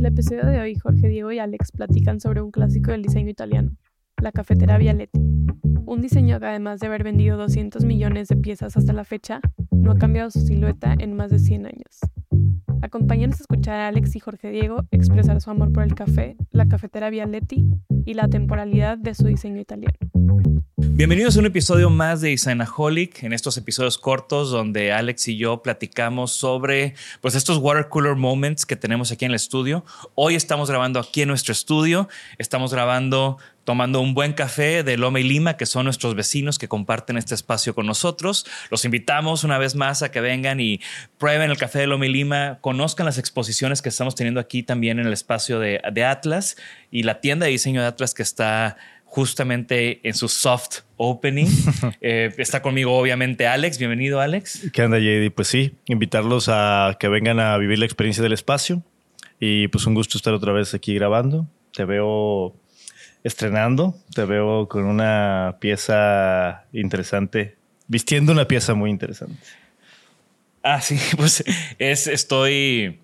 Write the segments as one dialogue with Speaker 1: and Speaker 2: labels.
Speaker 1: El episodio de hoy, Jorge Diego y Alex platican sobre un clásico del diseño italiano, la cafetera Vialetti. Un diseño que además de haber vendido 200 millones de piezas hasta la fecha, no ha cambiado su silueta en más de 100 años. Acompáñanos a escuchar a Alex y Jorge Diego expresar su amor por el café, la cafetera Vialetti y la temporalidad de su diseño italiano.
Speaker 2: Bienvenidos a un episodio más de Designaholic, en estos episodios cortos donde Alex y yo platicamos sobre pues estos watercolor moments que tenemos aquí en el estudio. Hoy estamos grabando aquí en nuestro estudio, estamos grabando tomando un buen café de Loma y Lima, que son nuestros vecinos que comparten este espacio con nosotros. Los invitamos una vez más a que vengan y prueben el café de Loma y Lima, conozcan las exposiciones que estamos teniendo aquí también en el espacio de, de Atlas y la tienda de diseño de Atlas que está justamente en su soft opening. Eh, está conmigo obviamente Alex. Bienvenido Alex.
Speaker 3: ¿Qué onda JD? Pues sí, invitarlos a que vengan a vivir la experiencia del espacio y pues un gusto estar otra vez aquí grabando. Te veo estrenando, te veo con una pieza interesante, vistiendo una pieza muy interesante.
Speaker 2: Ah, sí, pues es, estoy...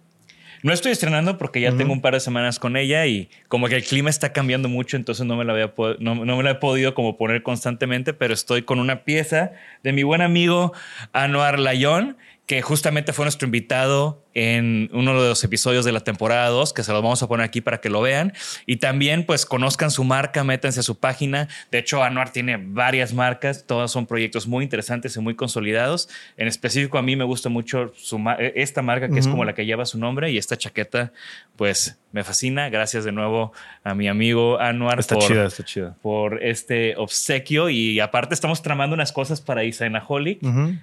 Speaker 2: No estoy estrenando porque ya tengo un par de semanas con ella y como que el clima está cambiando mucho, entonces no me la, había no, no me la he podido como poner constantemente, pero estoy con una pieza de mi buen amigo Anuar Layón, que justamente fue nuestro invitado en uno de los episodios de la temporada 2, que se los vamos a poner aquí para que lo vean. Y también, pues, conozcan su marca, métanse a su página. De hecho, Anuar tiene varias marcas, todas son proyectos muy interesantes y muy consolidados. En específico, a mí me gusta mucho su esta marca, que es como la que lleva su nombre, y esta chaqueta, pues, me fascina. Gracias de nuevo a mi amigo Anuar
Speaker 3: está
Speaker 2: por,
Speaker 3: chida, está chida.
Speaker 2: por este obsequio. Y aparte, estamos tramando unas cosas para Designaholic,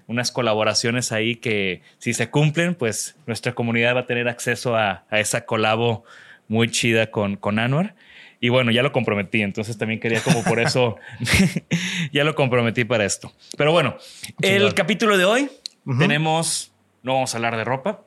Speaker 2: unas colaboraciones ahí que, si se cumplen, pues, nuestra comunidad va a tener acceso a, a esa colabo muy chida con, con Anwar. Y bueno, ya lo comprometí, entonces también quería como por eso, ya lo comprometí para esto. Pero bueno, el capítulo de hoy tenemos, no vamos a hablar de ropa,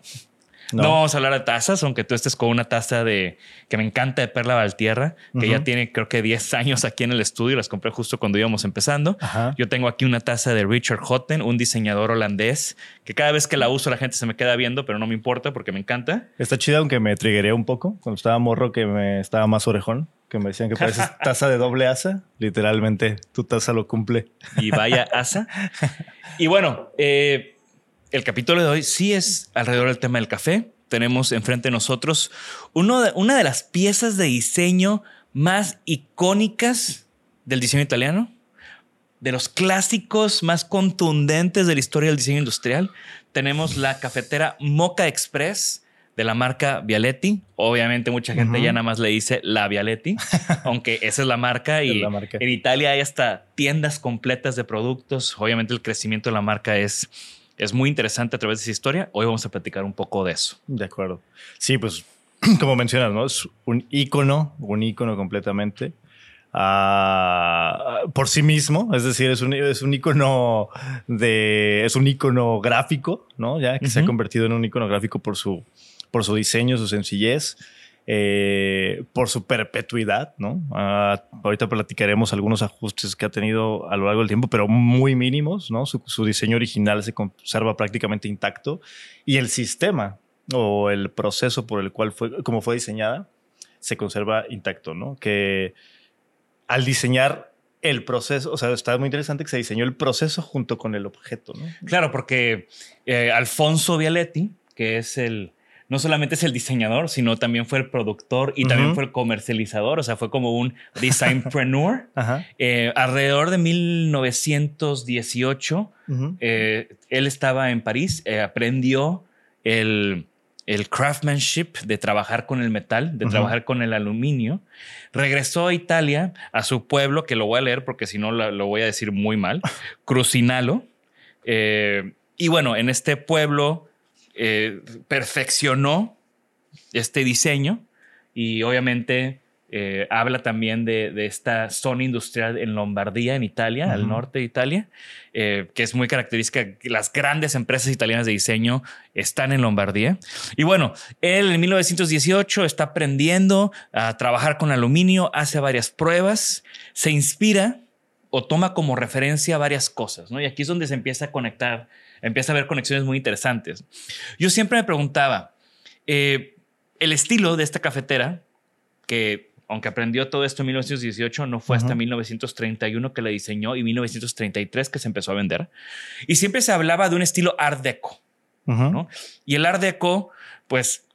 Speaker 2: no. vamos a hablar de tazas, aunque tú estés con una taza de que me encanta de Perla Valtierra, que ya tiene creo que 10 años aquí en el estudio. Las compré justo cuando íbamos empezando. Yo tengo aquí una taza de Richard Hotten, un diseñador holandés, que cada vez que la uso la gente se me queda viendo, pero no me importa porque me encanta.
Speaker 3: Está chida, aunque me trigueré un poco. Cuando estaba morro que me estaba más orejón, que me decían que pareces taza de doble asa. Literalmente, tu taza lo cumple.
Speaker 2: Y vaya asa. y bueno, eh, el capítulo de hoy sí es alrededor del tema del café. Tenemos enfrente de nosotros uno de, una de las piezas de diseño más icónicas del diseño italiano. de los clásicos más contundentes de la historia del diseño industrial. Tenemos la cafetera Mocha Express de la marca Vialetti. Obviamente mucha gente ya nada más le dice la Vialetti, aunque esa es la marca y
Speaker 3: la marca.
Speaker 2: en Italia hay hasta tiendas completas de productos. Obviamente el crecimiento de la marca es, es muy interesante a través de esa historia. Hoy vamos a platicar un poco de eso.
Speaker 3: De acuerdo. Sí, pues como mencionas, ¿no? Es un ícono, un ícono completamente. ah, por sí mismo, es decir, es un, es un ícono de, es un ícono gráfico, ¿no? Ya que se ha convertido en un ícono gráfico por su, por su diseño, su sencillez, eh, por su perpetuidad, ¿no? Ah, ahorita platicaremos algunos ajustes que ha tenido a lo largo del tiempo, pero muy mínimos, ¿no? Su, diseño original se conserva prácticamente intacto y el sistema o el proceso por el cual fue, como fue diseñada, se conserva intacto, ¿no? Que al diseñar el proceso, o sea, está muy interesante que se diseñó el proceso junto con el objeto, ¿no?
Speaker 2: Claro, porque eh, Alfonso Vialetti, que es el, no solamente es el diseñador, sino también fue el productor y también fue el comercializador, o sea, fue como un designpreneur.
Speaker 3: Ajá.
Speaker 2: Eh, alrededor de 1918,
Speaker 3: Ujú.
Speaker 2: eh, él estaba en París, eh, aprendió el, el craftsmanship de trabajar con el metal, de trabajar con el aluminio. Regresó a Italia, a su pueblo, que lo voy a leer porque si no lo, lo voy a decir muy mal, Crucinalo. Y bueno, en este pueblo eh, perfeccionó este diseño y obviamente eh, habla también de, de esta zona industrial en Lombardía, en Italia, al
Speaker 3: Ujú.
Speaker 2: norte de Italia, eh, que es muy característica. Las grandes empresas italianas de diseño están en Lombardía. Y bueno, él en 1918 está aprendiendo a trabajar con aluminio, hace varias pruebas, se inspira o toma como referencia varias cosas, ¿no? Y aquí es donde se empieza a conectar, empieza a haber conexiones muy interesantes. Yo siempre me preguntaba, eh, el estilo de esta cafetera, que aunque aprendió todo esto en 1918, no fue hasta
Speaker 3: Ujú.
Speaker 2: 1931 que la diseñó y 1933 que se empezó a vender. Y siempre se hablaba de un estilo art deco. Y el art deco, pues,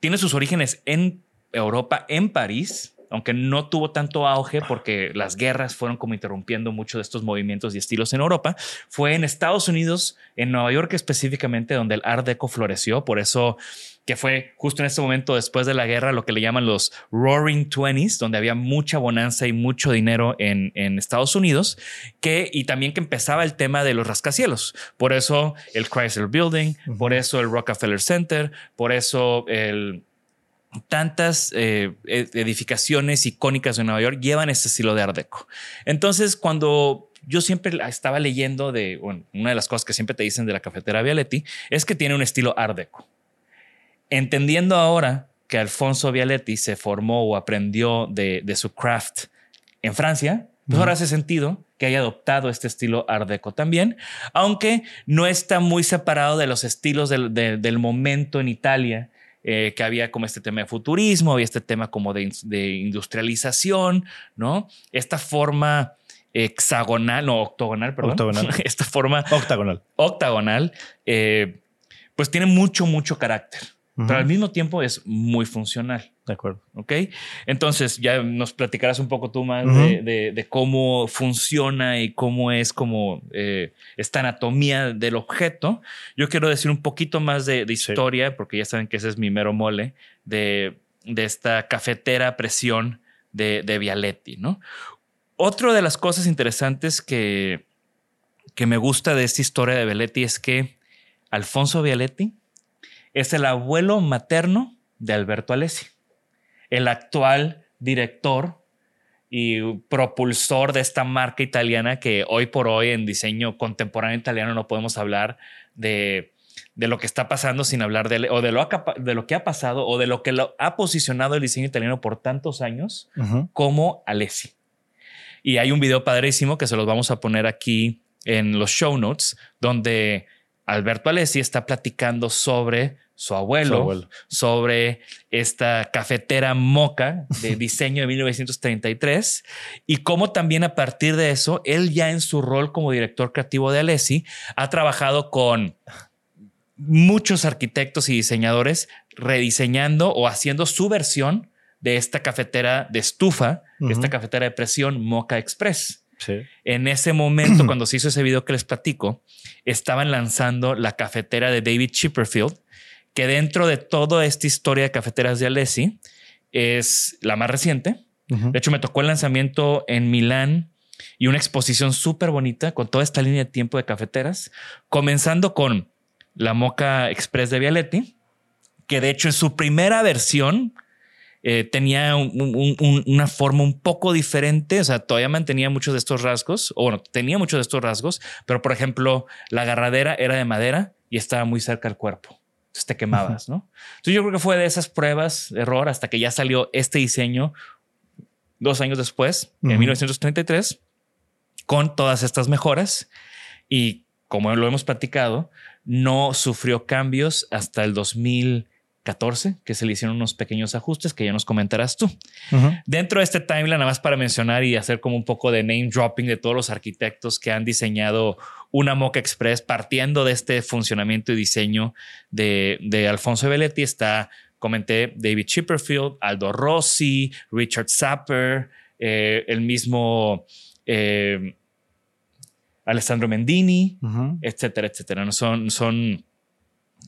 Speaker 2: tiene sus orígenes en Europa, en París, aunque no tuvo tanto auge porque las guerras fueron como interrumpiendo mucho de estos movimientos y estilos en Europa, fue en Estados Unidos, en Nueva York específicamente, donde el Art Deco floreció. Por eso que fue justo en este momento después de la guerra lo que le llaman los Roaring Twenties, donde había mucha bonanza y mucho dinero en, en Estados Unidos, que, y también que empezaba el tema de los rascacielos. Por eso el Chrysler Building, por eso el Rockefeller Center, por eso el tantas eh, ed- edificaciones icónicas de Nueva York llevan este estilo de Art Deco. Entonces, cuando yo siempre estaba leyendo de bueno, una de las cosas que siempre te dicen de la cafetera Vialetti es que tiene un estilo Art Deco. Entendiendo ahora que Alfonso Vialetti se formó o aprendió de, de su craft en Francia, pues ahora hace sentido que haya adoptado este estilo Art Deco también, aunque no está muy separado de los estilos del, de- del momento en Italia, eh, que había como este tema de futurismo, había este tema como de, industrialización, ¿no? Esta forma hexagonal, no, octogonal, perdón.
Speaker 3: Octogonal.
Speaker 2: Esta forma
Speaker 3: Octagonal.
Speaker 2: octagonal, eh, pues tiene mucho, mucho carácter, pero al mismo tiempo es muy funcional.
Speaker 3: De acuerdo.
Speaker 2: ¿Ok? Entonces ya nos platicarás un poco tú más de, de- de cómo funciona y cómo es como eh, esta anatomía del objeto. Yo quiero decir un poquito más de, de
Speaker 3: Sí.
Speaker 2: historia, porque ya saben que ese es mi mero mole, de, esta cafetera presión de, de Vialetti, ¿no? Otra de las cosas interesantes que, que me gusta de esta historia de Vialetti es que Alfonso Vialetti es el abuelo materno de Alberto Alessi el actual director y propulsor de esta marca italiana que hoy por hoy en diseño contemporáneo italiano no podemos hablar de, de lo que está pasando sin hablar de, o de lo, que ha- de lo que ha pasado o de lo que lo ha posicionado el diseño italiano por tantos años como Alessi. Y hay un video padrísimo que se los vamos a poner aquí en los show notes, donde Alberto Alessi está platicando sobre su abuelo,
Speaker 3: Su abuelo.
Speaker 2: sobre esta cafetera moca de diseño de 1933 y cómo también a partir de eso, él ya en su rol como director creativo de Alessi ha trabajado con muchos arquitectos y diseñadores rediseñando o haciendo su versión de esta cafetera de estufa, esta cafetera de presión Mocha Express.
Speaker 3: Sí.
Speaker 2: En ese momento, cuando se hizo ese video que les platico, estaban lanzando la cafetera de David Chipperfield, que dentro de toda esta historia de cafeteras de Alessi es la más reciente. De hecho, me tocó el lanzamiento en Milán y una exposición súper bonita con toda esta línea de tiempo de cafeteras, comenzando con la Mocha Express de Vialetti, que de hecho en su primera versión eh, tenía una forma un poco diferente, o sea, todavía mantenía muchos de estos rasgos, o bueno, tenía muchos de estos rasgos, pero por ejemplo, la agarradera era de madera y estaba muy cerca al cuerpo. Entonces te quemabas, ¿no? Entonces yo creo que fue de esas pruebas error hasta que ya salió este diseño dos años después, en 1933, con todas estas mejoras y como lo hemos platicado, no sufrió cambios hasta el 2000 14, que se le hicieron unos pequeños ajustes que ya nos comentarás tú. Dentro de este timeline, nada más para mencionar y hacer como un poco de name dropping de todos los arquitectos que han diseñado una Mocha Express partiendo de este funcionamiento y diseño de, Alfonso Belletti, está, comenté, David Chipperfield, Aldo Rossi, Richard Sapper, eh, el mismo... Eh, Alessandro Mendini, etcétera, etcétera. ¿no? Son, son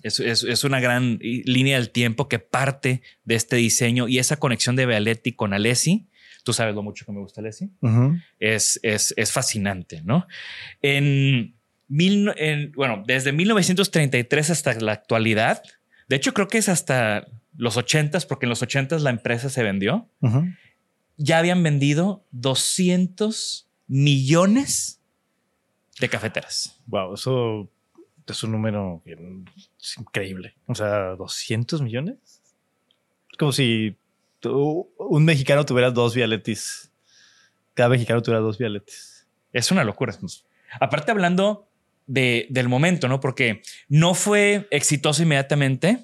Speaker 2: es, una gran línea del tiempo que parte de este diseño y esa conexión de Bealetti con Alessi. Tú sabes lo mucho que me gusta Alessi. es, es, fascinante, ¿no? En, bueno, desde 1933 hasta la actualidad, de hecho creo que es hasta los 80 porque en los 80 la empresa se vendió. Ya habían vendido 200 millones de cafeteras.
Speaker 3: Wow, eso es un número increíble. O sea, 200 millones. Es como si un mexicano tuviera dos Vialetis. Cada mexicano tuviera dos Vialetis.
Speaker 2: Es una locura. Aparte, hablando de, del momento, ¿no? Porque no fue exitoso inmediatamente.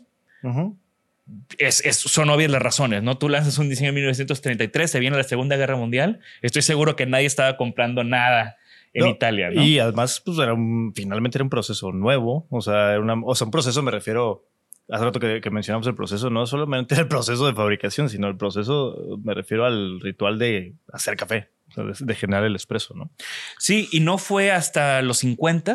Speaker 2: es, son obvias las razones, ¿no? Tú lanzas un diseño en 1933, se viene la Segunda Guerra Mundial. Estoy seguro que nadie estaba comprando nada en Italia. ¿no?
Speaker 3: Y además, pues era un, finalmente era un proceso nuevo. O sea, era una, o sea, un proceso me refiero, hace rato que, mencionamos el proceso, no solamente el proceso de fabricación, sino el proceso, me refiero al ritual de hacer café. De, generar el espresso, ¿no?
Speaker 2: Sí, y no fue hasta los 50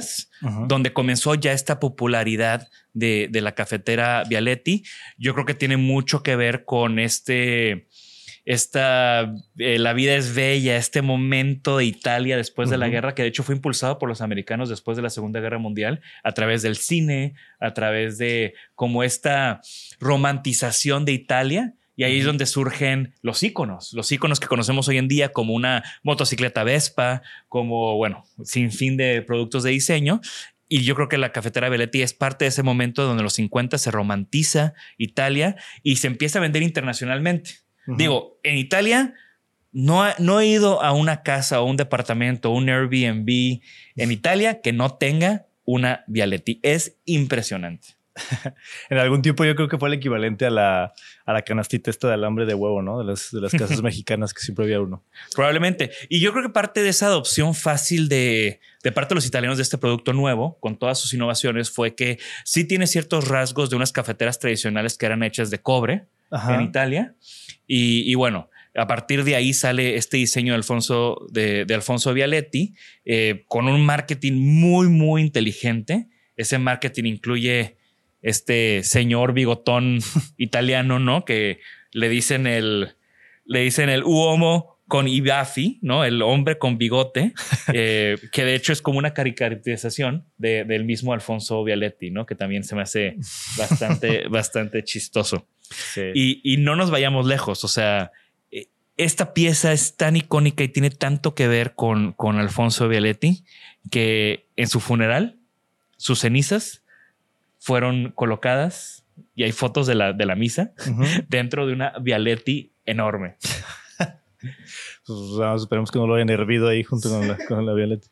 Speaker 2: donde comenzó ya esta popularidad de, de la cafetera Vialetti. Yo creo que tiene mucho que ver con este, esta, eh, la vida es bella, este momento de Italia después de la guerra, que de hecho fue impulsado por los americanos después de la Segunda Guerra Mundial, a través del cine, a través de como esta romantización de Italia. Y ahí es donde surgen los íconos, los íconos que conocemos hoy en día como una motocicleta Vespa, como, bueno, sin fin de productos de diseño. Y yo creo que la cafetera Belletti es parte de ese momento donde en los 50 se romantiza Italia y se empieza a vender internacionalmente. Digo, en Italia no, no he ido a una casa o un departamento, un Airbnb en Italia que no tenga una Vialetti. Es impresionante.
Speaker 3: en algún tiempo yo creo que fue el equivalente a la, a la canastita esta de alambre de huevo, ¿no? De las, de las casas mexicanas que siempre había uno.
Speaker 2: Probablemente. Y yo creo que parte de esa adopción fácil de, de parte de los italianos de este producto nuevo, con todas sus innovaciones, fue que sí tiene ciertos rasgos de unas cafeteras tradicionales que eran hechas de cobre en Italia y, bueno, a partir de ahí sale este diseño de Alfonso, de, Alfonso Vialetti eh, con un marketing muy, muy inteligente. Ese marketing incluye este señor bigotón italiano, ¿no? Que le dicen el, le dicen el uomo con Ibafi, ¿no? El hombre con bigote, eh, que de hecho es como una caricaturización del mismo Alfonso Vialetti, ¿no? Que también se me hace bastante, bastante chistoso. Y, no nos vayamos lejos. O sea, eh, esta pieza es tan icónica y tiene tanto que ver con, con Alfonso Vialetti que en su funeral, sus cenizas fueron colocadas y hay fotos de la, de la misa dentro de una Vialetti enorme.
Speaker 3: pues, esperemos que no lo hayan hervido ahí junto con la, con la Vialetti.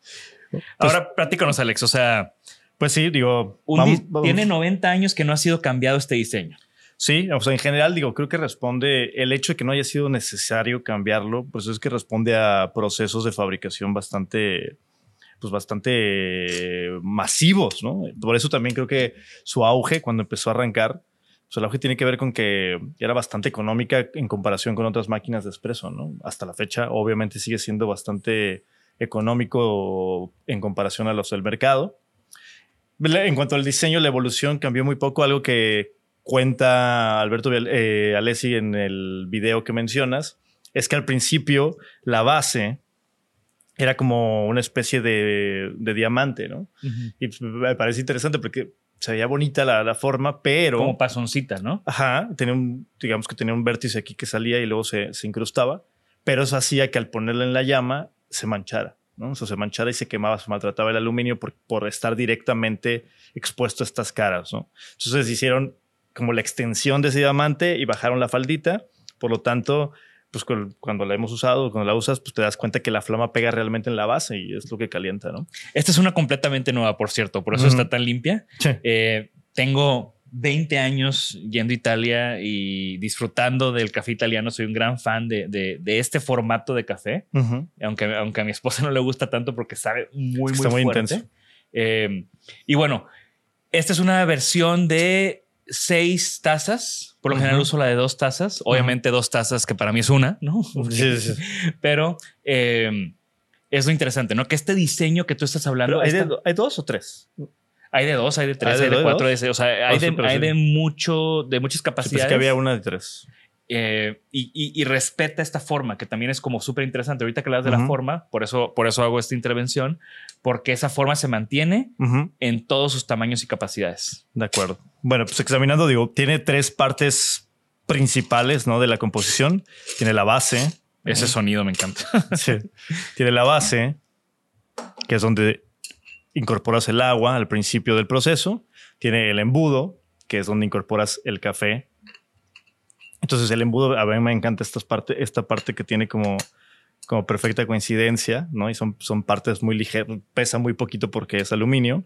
Speaker 2: Ahora, platícanos, Alex. O sea,
Speaker 3: pues sí, digo,
Speaker 2: tiene 90 años que no ha sido cambiado este diseño.
Speaker 3: Sí, o sea, en general digo, creo que responde el hecho de que no haya sido necesario cambiarlo, pues es que responde a procesos de fabricación bastante, pues bastante masivos, ¿no? Por eso también creo que su auge cuando empezó a arrancar, pues el auge tiene que ver con que era bastante económica en comparación con otras máquinas de expreso, ¿no? Hasta la fecha, obviamente sigue siendo bastante económico en comparación a los del mercado. En cuanto al diseño, la evolución cambió muy poco, algo que cuenta Alberto eh, Alessi en el video que mencionas, es que al principio la base era como una especie de, diamante, ¿no? Y pues, me parece interesante porque se veía bonita la, forma, pero...
Speaker 2: Como pasoncita, ¿no?
Speaker 3: Ajá, tenía un, digamos que tenía un vértice aquí que salía y luego se, se incrustaba, pero eso hacía que al ponerla en la llama se manchara. ¿no? O sea, se manchara y se quemaba, se maltrataba el aluminio por, por estar directamente expuesto a estas caras, ¿no? Entonces hicieron como la extensión de ese diamante y bajaron la faldita, por lo tanto, pues cuando la hemos usado, cuando la usas, pues te das cuenta que la flama pega realmente en la base y es lo que calienta, ¿no?
Speaker 2: Esta es una completamente nueva, por cierto, por eso está tan limpia. Eh, tengo 20 años yendo a Italia y disfrutando del café italiano. Soy un gran fan de, de, este formato de café, aunque, aunque a mi esposa no le gusta tanto porque sabe muy, muy, muy intenso. Eh, y bueno, esta es una versión de seis tazas. Por lo general uso la de dos tazas. Obviamente dos tazas que para mí es una, ¿no? Sí, sí. Pero eh, es lo interesante, ¿no? Que este diseño que tú estás hablando...
Speaker 3: Hay, ¿hay dos o tres?
Speaker 2: Hay de dos, hay de tres, hay de, cuatro, o sea, hay, de, hay de, mucho, de muchas capacidades.
Speaker 3: es que había una de tres.
Speaker 2: Eh, y, respeta esta forma, que también es como súper interesante. Ahorita que hablas de la forma, por eso, por eso hago esta intervención, porque esa forma se mantiene en todos sus tamaños y capacidades.
Speaker 3: De acuerdo. Bueno, pues examinando, digo, tiene tres partes principales ¿no? de la composición. Tiene la base.
Speaker 2: Ese sonido me encanta.
Speaker 3: sí. Tiene la base, que es donde incorporas el agua al principio del proceso. Tiene el embudo, que es donde incorporas el café. Entonces el embudo, a mí me encanta esta parte, esta parte que tiene como, como perfecta coincidencia, ¿no? Y son, son partes muy ligeras, pesa muy poquito porque es aluminio.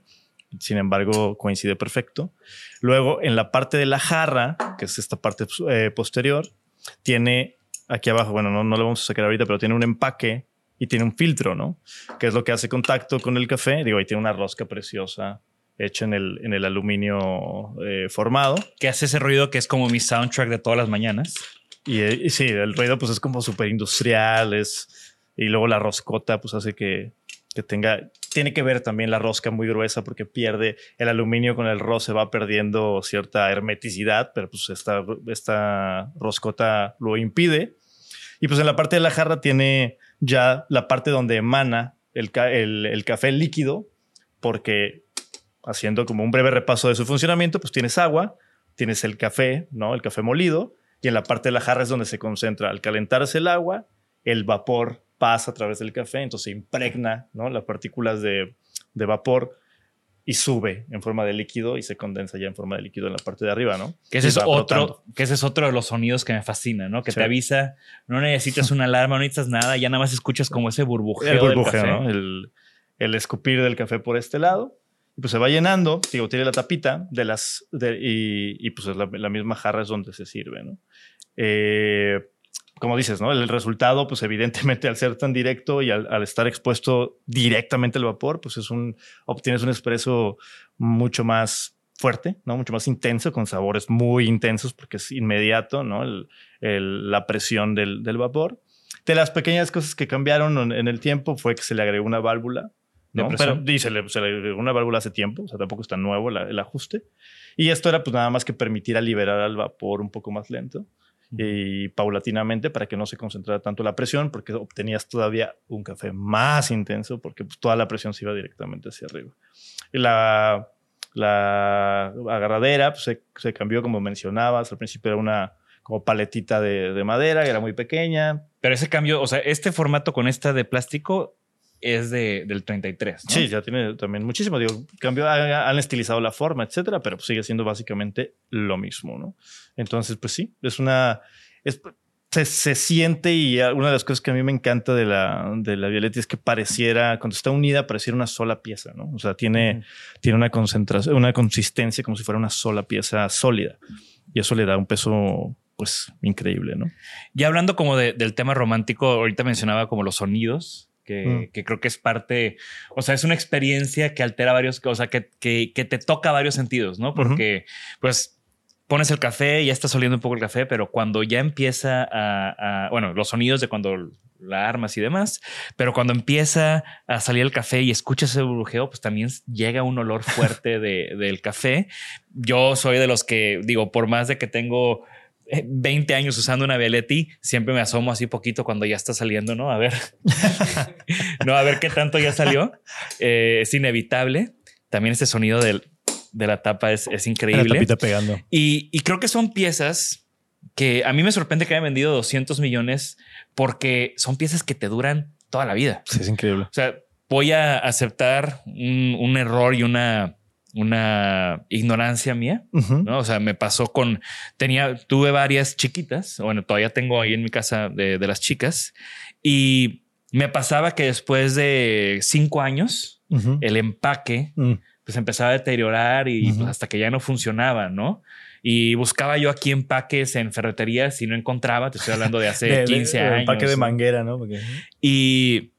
Speaker 3: Sin embargo, coincide perfecto. Luego, en la parte de la jarra, que es esta parte eh, posterior, tiene aquí abajo, bueno, no, no lo vamos a sacar ahorita, pero tiene un empaque y tiene un filtro, ¿no? Que es lo que hace contacto con el café. Digo, ahí tiene una rosca preciosa hecha en el, en el aluminio eh, formado.
Speaker 2: Que hace ese ruido que es como mi soundtrack de todas las mañanas.
Speaker 3: Y, eh, sí, el ruido pues es como súper industrial, es, y luego la roscota pues hace que, que tenga, tiene que ver también la rosca muy gruesa porque pierde el aluminio con el roce va perdiendo cierta hermeticidad, pero pues esta, esta roscota lo impide. Y pues en la parte de la jarra tiene ya la parte donde emana el, el, café líquido, porque haciendo como un breve repaso de su funcionamiento, pues tienes agua, tienes el café, ¿no? El café molido, y en la parte de la jarra es donde se concentra. Al calentarse el agua, el vapor pasa a través del café, entonces impregna, ¿no? Las partículas de, de vapor y sube en forma de líquido y se condensa ya en forma de líquido en la parte de arriba, ¿no?
Speaker 2: Que ese, es otro, que ese es otro de los sonidos que me fascina, ¿no? Que te avisa, no necesitas una alarma, no necesitas nada, ya nada más escuchas como ese burbujeo.
Speaker 3: El burbujeo, ¿no? El, el, escupir del café por este lado. Y pues se va llenando, digo, tiene la tapita de las, y, pues la, la, misma jarra es donde se sirve, ¿no? Eh, como dices, ¿no? El resultado, pues evidentemente al ser tan directo y al, estar expuesto directamente al vapor, pues es un, obtienes un expreso mucho más fuerte, ¿no? Mucho más intenso, con sabores muy intensos porque es inmediato, ¿no? la presión del, vapor. De las pequeñas cosas que cambiaron en el tiempo fue que se le agregó una válvula, ¿no? Pero dice, se le, se le agregó una válvula hace tiempo, o sea, tampoco está nuevo el ajuste. Y esto era pues nada más que permitir liberar al vapor un poco más lento y paulatinamente para que no se concentrara tanto la presión, porque obtenías todavía un café más intenso, porque pues, toda la presión se iba directamente hacia arriba. Y la, la agarradera pues, se, se, cambió, como mencionabas, al principio era una como paletita de, de madera, que era muy pequeña.
Speaker 2: Pero ese cambio, o sea, este formato con esta de plástico es de, del 33.
Speaker 3: Sí, ya tiene también muchísimo. Digo, cambio, han estilizado la forma, etcétera, pero sigue siendo básicamente lo mismo, ¿no? Entonces, pues sí, es una. se, se, siente y una de las cosas que a mí me encanta de la, de la Violeta es que pareciera, cuando está unida, pareciera una sola pieza, ¿no? O sea, tiene, tiene una concentración, una consistencia como si fuera una sola pieza sólida. Y eso le da un peso pues increíble, ¿no?
Speaker 2: Ya hablando como del tema romántico, ahorita mencionaba como los sonidos. Mm. que, creo que es parte, o sea, es una experiencia que altera varios, o sea, que, que, te toca varios sentidos, ¿no? Porque, pues, pones el café, ya estás oliendo un poco el café, pero cuando ya empieza a, a- bueno, los sonidos de cuando la armas y demás, pero cuando empieza a salir el café y escuchas ese burbujeo, pues también llega un olor fuerte de- del café. Yo soy de los que digo, por más de que tengo 20 años usando una Vialetti, siempre me asomo así poquito cuando ya está saliendo, ¿no? A ver, no, a ver qué tanto ya salió. Eh, es inevitable. También este sonido del- de la tapa es, es
Speaker 3: La
Speaker 2: increíble.
Speaker 3: tapita pegando.
Speaker 2: Y, y creo que son piezas que a mí me sorprende que hayan vendido 200 millones porque son piezas que te duran toda la vida.
Speaker 3: Sí, es increíble.
Speaker 2: O sea, voy a aceptar un, un error y una, una ignorancia mía. ¿no? O sea, me pasó con, tenía, tuve varias chiquitas, bueno, todavía tengo ahí en mi casa de, de las chicas, y me pasaba que después de cinco años, el empaque
Speaker 3: Mm.
Speaker 2: pues empezaba a deteriorar y pues, hasta que ya no funcionaba, ¿no? Y buscaba yo aquí empaques en ferreterías y no encontraba, te estoy hablando de hace
Speaker 3: De- de-
Speaker 2: 15
Speaker 3: de
Speaker 2: años.
Speaker 3: Empaque de manguera, ¿no? Porque-
Speaker 2: Y,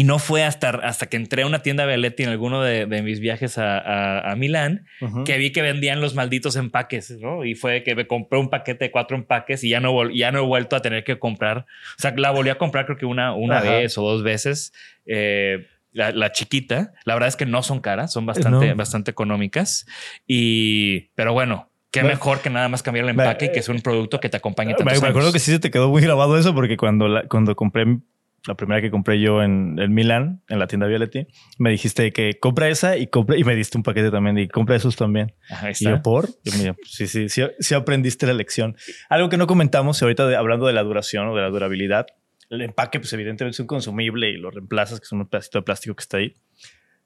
Speaker 2: y no fue hasta, hasta que entré a una tienda Belletti en alguno de, de mis viajes a, a- a Milán
Speaker 3: Ujú.
Speaker 2: que vi que vendían los malditos empaques, ¿no? Y fue que me compré un paquete de cuatro empaques y ya no, ya no he vuelto a tener que comprar. O sea, la volví a comprar creo que una, una
Speaker 3: Ajá.
Speaker 2: vez o dos veces. Eh, la, la chiquita, la verdad es que no son caras, son bastante,
Speaker 3: No.
Speaker 2: bastante económicas. Y, pero bueno, qué
Speaker 3: Me-
Speaker 2: mejor que nada más cambiar el
Speaker 3: Me-
Speaker 2: empaque y que es un producto que te acompañe
Speaker 3: Me, me acuerdo
Speaker 2: años.
Speaker 3: que sí se te quedó muy grabado eso porque cuando, la- cuando compré la primera que compré yo en, en Milán, en la tienda Violetti, me dijiste que compra esa y compra y me diste un paquete también y compra esos también.
Speaker 2: Ajá,
Speaker 3: Y yo, por, Yo, pues, sí, sí, sí, sí aprendiste la lección. Algo que no comentamos ahorita de- hablando de la duración o de la durabilidad. El empaque, pues evidentemente es un consumible y lo reemplazas, que es un pedacito de plástico que está ahí.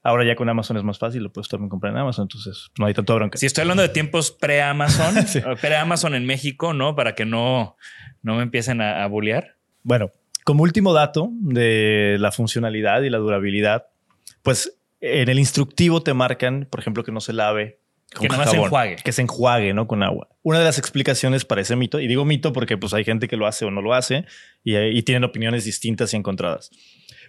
Speaker 3: Ahora ya con Amazon es más fácil, lo puedes también comprar en Amazon, entonces no hay tanto bronca.
Speaker 2: Si estoy hablando de tiempos pre-Amazon,
Speaker 3: Sí.
Speaker 2: pre-Amazon en México, ¿no? Para que no, no me empiecen a, a bullear.
Speaker 3: Bueno, como último dato de la funcionalidad y la durabilidad, pues en el instructivo te marcan, por ejemplo, que no se lave con
Speaker 2: Que nomás se
Speaker 3: jabón,
Speaker 2: enjuague.
Speaker 3: que se enjuague, ¿no? Con agua. Una de las explicaciones para ese mito, y digo mito porque pues hay gente que lo hace o no lo hace y, y tienen opiniones distintas y encontradas.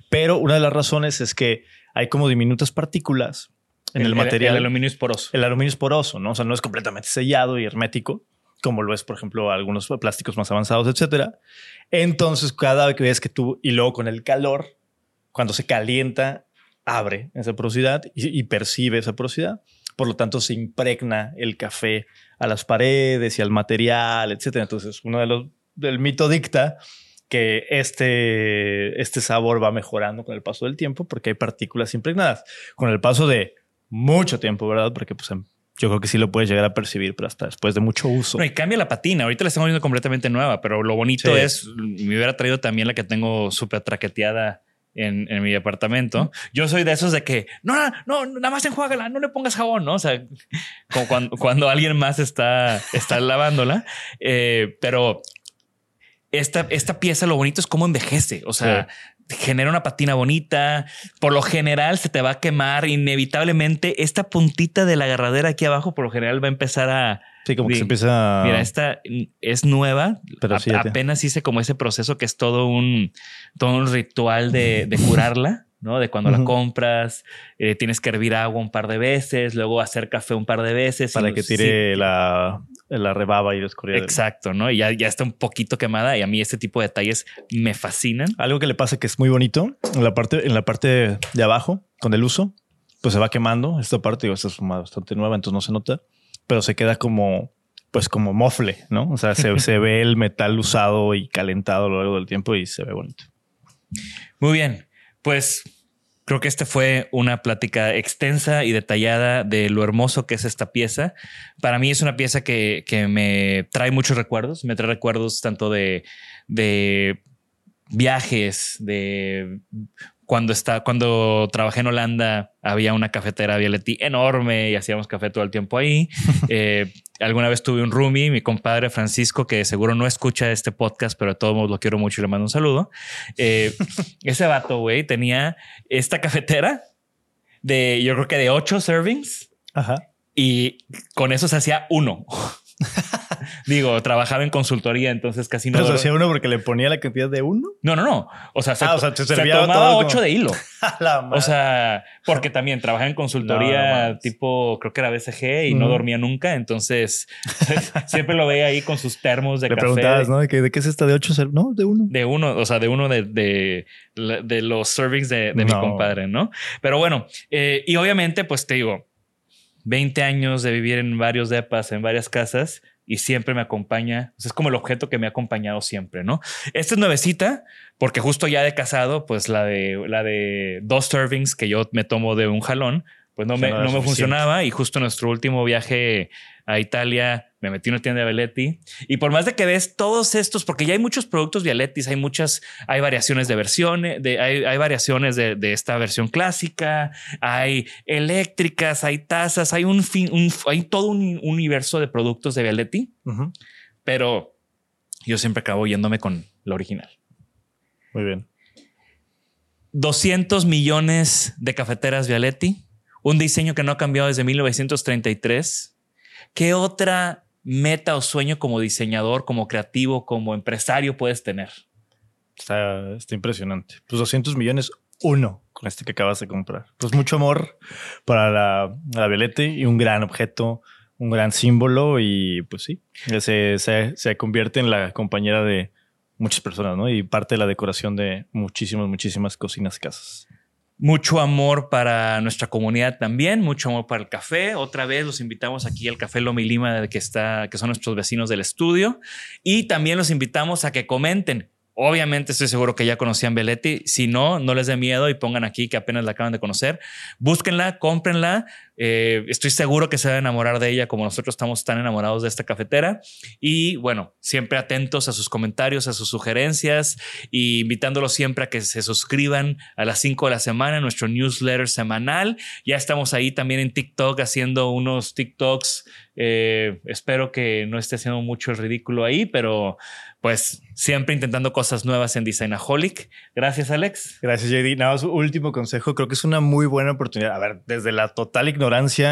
Speaker 3: Pero una de las razones es que hay como diminutas partículas en el, material.
Speaker 2: El, aluminio es poroso.
Speaker 3: El aluminio es poroso, ¿no? O sea, no es completamente sellado y hermético, como lo es, por ejemplo, algunos plásticos más avanzados, etcétera. Entonces, cada vez que tú, y luego con el calor, cuando se calienta, abre esa porosidad y, y percibe esa porosidad. Por lo tanto, se impregna el café a las paredes y al material, etcétera. Entonces, uno de los del mito dicta que este, este sabor va mejorando con el paso del tiempo porque hay partículas impregnadas. Con el paso de mucho tiempo, ¿verdad? Porque pues em, yo creo que sí lo puedes llegar a percibir, pero hasta después de mucho uso.
Speaker 2: No, y cambia la patina. Ahorita la estamos viendo completamente nueva, pero lo bonito
Speaker 3: Sí.
Speaker 2: es, me hubiera traído también la que tengo súper traqueteada en, en mi departamento. Yo soy de esos de que, no, no, no, nada más enjuágala, no le pongas jabón, ¿no? O sea, como cuando, cuando alguien más está, está lavándola. Eh, pero esta, esta pieza, lo bonito es cómo envejece. O sea, genera una patina bonita. Por lo general se te va a quemar inevitablemente. Esta puntita de la agarradera aquí abajo, por lo general va a empezar a,
Speaker 3: Sí, como que se empieza...
Speaker 2: Mira, esta es nueva,
Speaker 3: Pero
Speaker 2: A-
Speaker 3: sí,
Speaker 2: apenas hice como ese proceso que es todo un, todo un ritual de, de curarla, ¿no? De cuando la compras, eh, tienes que hervir agua un par de veces, luego hacer café un par de veces.
Speaker 3: para
Speaker 2: los-
Speaker 3: que
Speaker 2: sí,
Speaker 3: tire la, la rebaba y del-
Speaker 2: Exacto, ¿no? Y ya, ya está un poquito quemada y a mí este tipo de detalles me fascinan.
Speaker 3: Algo que le pasa que es muy bonito en la parte, en la parte de abajo, con el uso, pues se va quemando. Esta parte, digo, esta es bastante nueva, entonces no se nota, pero se queda como, pues como mofle, ¿no? O sea, se, se ve el metal usado y calentado a lo largo del tiempo y se ve bonito.
Speaker 2: Muy bien, pues creo que esta fue una plática extensa y detallada de lo hermoso que es esta pieza. Para mí es una pieza que, que me trae muchos recuerdos, me trae recuerdos tanto de, de viajes, de cuando, está, cuando trabajé en Holanda había una cafetera Vialetti enorme y hacíamos café todo el tiempo ahí. Eh, alguna vez tuve un roomie, mi compadre Francisco, que seguro no escucha este podcast, pero de todos modos lo quiero mucho y le mando un saludo. Eh, ese vato, güey, tenía esta cafetera de, yo creo que de ocho servings
Speaker 3: Ajá.
Speaker 2: y con eso se hacía uno. Digo, trabajaba en consultoría, entonces casi no.
Speaker 3: Pero hacía uno porque le ponía la cantidad de uno.
Speaker 2: No, no, no. O sea, se,
Speaker 3: Ah, o sea, te
Speaker 2: se
Speaker 3: servía
Speaker 2: tomaba
Speaker 3: todo
Speaker 2: ocho
Speaker 3: como-
Speaker 2: de hilo. O sea, porque también trabajaba en consultoría
Speaker 3: no
Speaker 2: tipo, creo que era BCG y no dormía nunca. Entonces, siempre lo veía ahí con sus termos de
Speaker 3: le
Speaker 2: café.
Speaker 3: preguntabas, ¿no? ¿De qué, de qué es esta de ocho? No, de uno.
Speaker 2: De uno, o sea, de uno de, de, de los servings de, de mi compadre, ¿no? Pero bueno, eh, y obviamente, pues te digo, 20 años de vivir en varios depas, en varias casas, y siempre me acompaña. es como el objeto que me ha acompañado siempre, ¿no? Esta es nuevecita, porque justo ya de casado, pues la de, la de dos servings que yo me tomo de un jalón, pues no me,
Speaker 3: no
Speaker 2: me funcionaba. Y justo nuestro último viaje a Italia, me metí en una tienda de Vialetti. Y por más de que ves todos estos, porque ya hay muchos productos Vialettis, hay muchas, hay variaciones de versiones, de, hay, hay variaciones de, de esta versión clásica, hay eléctricas, hay tazas, hay un fin, un- hay todo un universo de productos de Vialetti,
Speaker 3: Ujú.
Speaker 2: pero yo siempre acabo yéndome con la original.
Speaker 3: Muy bien.
Speaker 2: 200 millones de cafeteras Vialetti, un diseño que no ha cambiado desde 1933. ¿Qué otra meta o sueño como diseñador, como creativo, como empresario puedes tener?
Speaker 3: Está, impresionante. Pues 200 millones, uno con este que acabas de comprar. Pues mucho amor para la, la y un gran objeto, un gran símbolo y pues sí, se, se, se convierte en la compañera de muchas personas, ¿no? Y parte de la decoración de muchísimas, muchísimas cocinas casas.
Speaker 2: Mucho amor para nuestra comunidad también, mucho amor para el café. Otra vez los invitamos aquí al Café Lomi Lima, que, está, que son nuestros vecinos del estudio. Y también los invitamos a que comenten. Obviamente estoy seguro que ya conocían Belletti. Si no, no les dé miedo y pongan aquí que apenas la acaban de conocer. Búsquenla, cómprenla. Eh, estoy seguro que se van a enamorar de ella como nosotros estamos tan enamorados de esta cafetera. Y bueno, siempre atentos a sus comentarios, a sus sugerencias y invitándolos siempre a que se suscriban a las 5 de la semana en nuestro newsletter semanal. Ya estamos ahí también en TikTok haciendo unos TikToks. Eh, espero que no esté haciendo mucho el ridículo ahí, pero pues siempre intentando cosas nuevas en Designaholic. Gracias, Alex.
Speaker 3: Gracias, JD. Nada más, último consejo. Creo que es una muy buena oportunidad. A ver, desde la total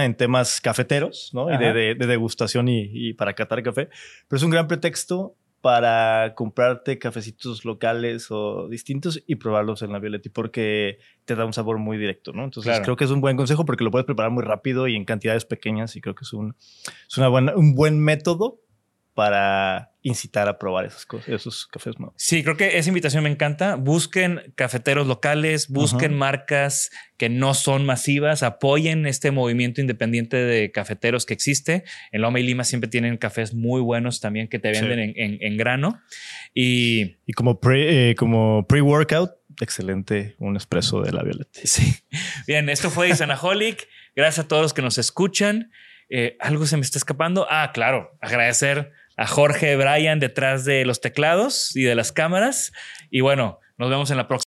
Speaker 3: en temas cafeteros, ¿no? Y de,
Speaker 2: Ajá.
Speaker 3: de- de degustación y, y para catar café. Pero es un gran pretexto para comprarte cafecitos locales o distintos y probarlos en la Violetti porque te da un sabor muy directo, ¿no? Entonces
Speaker 2: Claro.
Speaker 3: creo que es un buen consejo porque lo puedes preparar muy rápido y en cantidades pequeñas y creo que es un, es una buena, un buen método para incitar a probar esas cosas, esos cafés nuevos.
Speaker 2: Sí, creo que esa invitación me encanta. Busquen cafeteros locales, busquen marcas que no son masivas, apoyen este movimiento independiente de cafeteros que existe. En Loma y Lima siempre tienen cafés muy buenos también que te
Speaker 3: Sí.
Speaker 2: venden en, en- en grano. Y
Speaker 3: Y como pre, eh, como pre-workout, excelente un espresso de la Violeta.
Speaker 2: sí, bien, esto fue Isanaholic. Gracias a todos los que nos escuchan. Eh, Algo se me está escapando. Ah, claro, agradecer a Jorge Bryan detrás de los teclados y de las cámaras. Y bueno, nos vemos en la próxima.